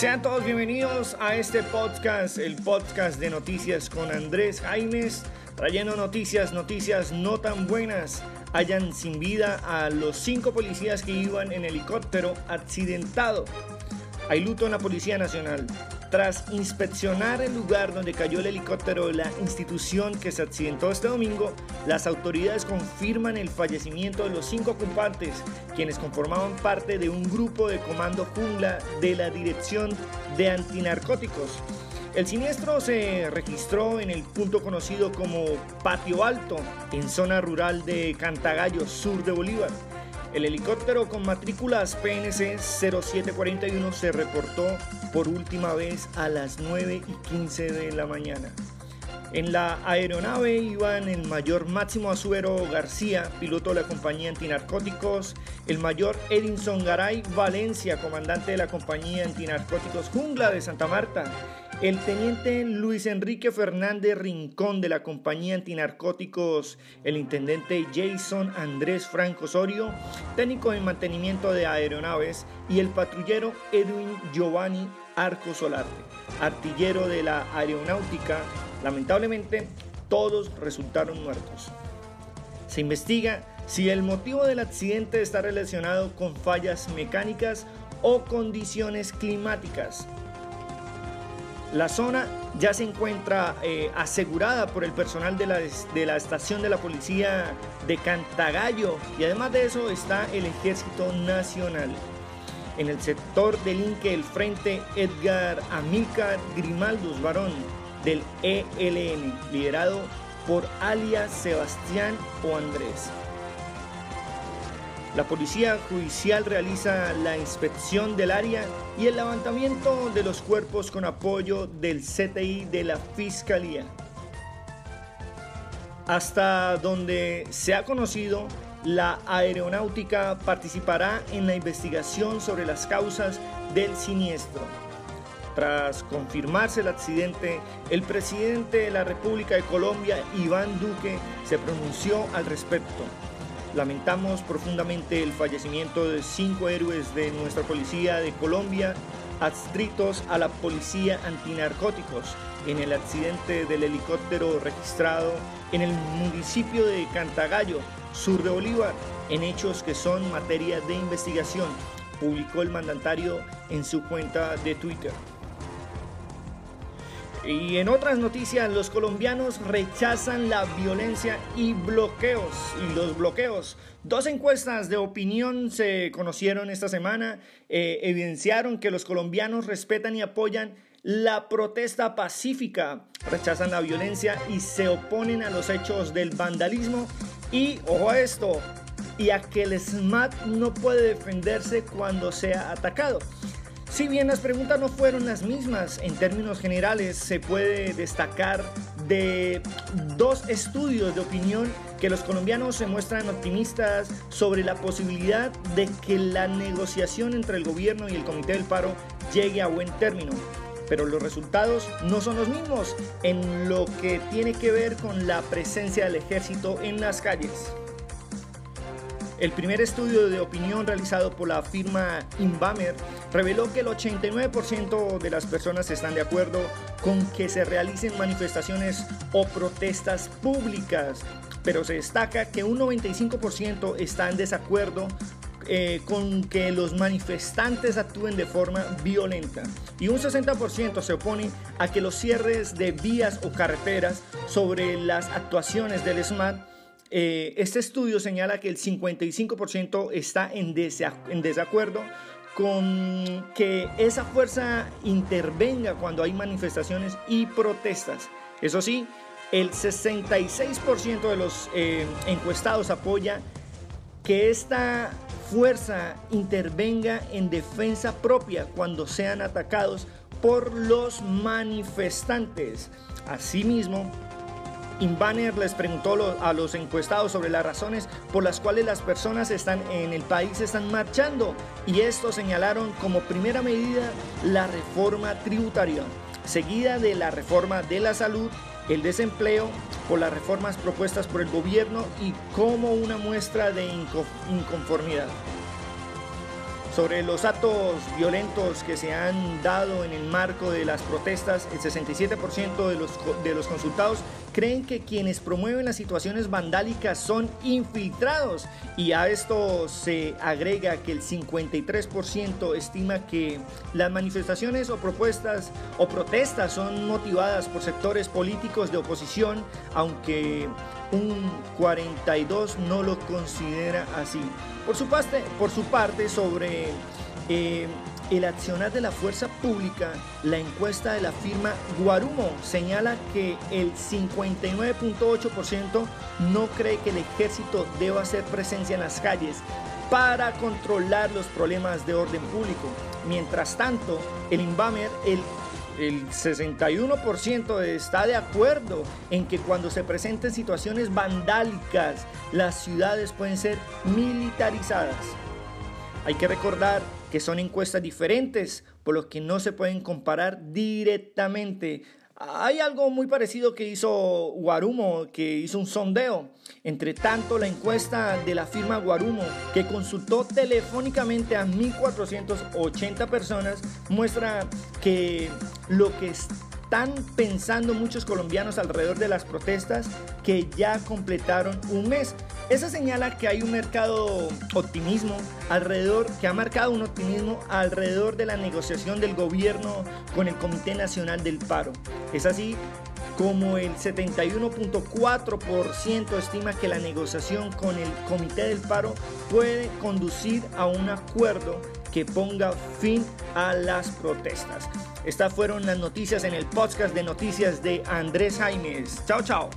Sean todos bienvenidos a este podcast, el podcast de noticias con Andrés Jaimes, trayendo noticias, noticias no tan buenas. Hayan sin vida a los cinco policías que iban en helicóptero accidentado. Hay luto en la Policía Nacional. Tras inspeccionar el lugar donde cayó el helicóptero de la institución que se accidentó este domingo, las autoridades confirman el fallecimiento de los cinco ocupantes, quienes conformaban parte de un grupo de comando jungla de la Dirección de Antinarcóticos. El siniestro se registró en el punto conocido como Patio Alto, en zona rural de Cantagallo, sur de Bolívar. El helicóptero con matrículas PNC 0741 se reportó por última vez a las 9 y 15 de la mañana. En la aeronave iban el mayor Máximo Azuero García, piloto de la compañía antinarcóticos, el mayor Edinson Garay Valencia, comandante de la compañía antinarcóticos Jungla de Santa Marta, el teniente Luis Enrique Fernández Rincón de la compañía antinarcóticos, el intendente Jason Andrés Franco Osorio, técnico en mantenimiento de aeronaves, y el patrullero Edwin Giovanni Arco Solarte, artillero de la aeronáutica. Lamentablemente, todos resultaron muertos. Se investiga si el motivo del accidente está relacionado con fallas mecánicas o condiciones climáticas. La zona ya se encuentra eh, asegurada por el personal de la, de la estación de la policía de Cantagallo y además de eso está el Ejército Nacional. En el sector del Inque, el Frente Edgar Amílcar Grimaldos Varón del ELN, liderado por alias Sebastián o Andrés. La Policía Judicial realiza la inspección del área y el levantamiento de los cuerpos con apoyo del CTI de la Fiscalía. Hasta donde se ha conocido, la aeronáutica participará en la investigación sobre las causas del siniestro. Tras confirmarse el accidente, el presidente de la República de Colombia, Iván Duque, se pronunció al respecto. Lamentamos profundamente el fallecimiento de cinco héroes de nuestra policía de Colombia, adscritos a la policía antinarcóticos, en el accidente del helicóptero registrado en el municipio de Cantagallo, sur de Bolívar, en hechos que son materia de investigación, publicó el mandatario en su cuenta de Twitter. Y en otras noticias, los colombianos rechazan la violencia y bloqueos. Y los bloqueos. Dos encuestas de opinión se conocieron esta semana, eh, evidenciaron que los colombianos respetan y apoyan la protesta pacífica, rechazan la violencia y se oponen a los hechos del vandalismo. Y, ojo a esto, y a que el SMAT no puede defenderse cuando sea atacado. Si bien las preguntas no fueron las mismas, en términos generales se puede destacar de dos estudios de opinión que los colombianos se muestran optimistas sobre la posibilidad de que la negociación entre el gobierno y el Comité del Paro llegue a buen término. Pero los resultados no son los mismos en lo que tiene que ver con la presencia del ejército en las calles. El primer estudio de opinión realizado por la firma Inbamer reveló que el 89% de las personas están de acuerdo con que se realicen manifestaciones o protestas públicas, pero se destaca que un 95% está en desacuerdo eh, con que los manifestantes actúen de forma violenta y un 60% se opone a que los cierres de vías o carreteras sobre las actuaciones del SMAT eh, este estudio señala que el 55% está en, desacuerdo con que esa fuerza intervenga cuando hay manifestaciones y protestas. Eso sí, el 66% de los eh, encuestados apoya que esta fuerza intervenga en defensa propia cuando sean atacados por los manifestantes. Asimismo, Inbanner les preguntó a los encuestados sobre las razones por las cuales las personas están en el país están marchando y esto señalaron como primera medida la reforma tributaria, seguida de la reforma de la salud, el desempleo, por las reformas propuestas por el gobierno y como una muestra de inconformidad. Sobre los actos violentos que se han dado en el marco de las protestas, el 67% de los, de los consultados creen que quienes promueven las situaciones vandálicas son infiltrados y a esto se agrega que el 53% estima que las manifestaciones o propuestas o protestas son motivadas por sectores políticos de oposición, aunque un 42 no lo considera así. Por su parte, por su parte sobre eh, el accionar de la fuerza pública, la encuesta de la firma Guarumo señala que el 59.8% no cree que el ejército deba hacer presencia en las calles para controlar los problemas de orden público. Mientras tanto, el Inbamer, el el 61% está de acuerdo en que cuando se presenten situaciones vandálicas, las ciudades pueden ser militarizadas. Hay que recordar que son encuestas diferentes, por lo que no se pueden comparar directamente. Hay algo muy parecido que hizo Guarumo, que hizo un sondeo. Entre tanto, la encuesta de la firma Guarumo, que consultó telefónicamente a 1.480 personas, muestra que lo que están pensando muchos colombianos alrededor de las protestas que ya completaron un mes. Eso señala que hay un mercado optimismo alrededor, que ha marcado un optimismo alrededor de la negociación del gobierno con el Comité Nacional del Paro. Es así como el 71.4% estima que la negociación con el Comité del Paro puede conducir a un acuerdo que ponga fin a las protestas. Estas fueron las noticias en el podcast de noticias de Andrés Jaimes. Chao, chao.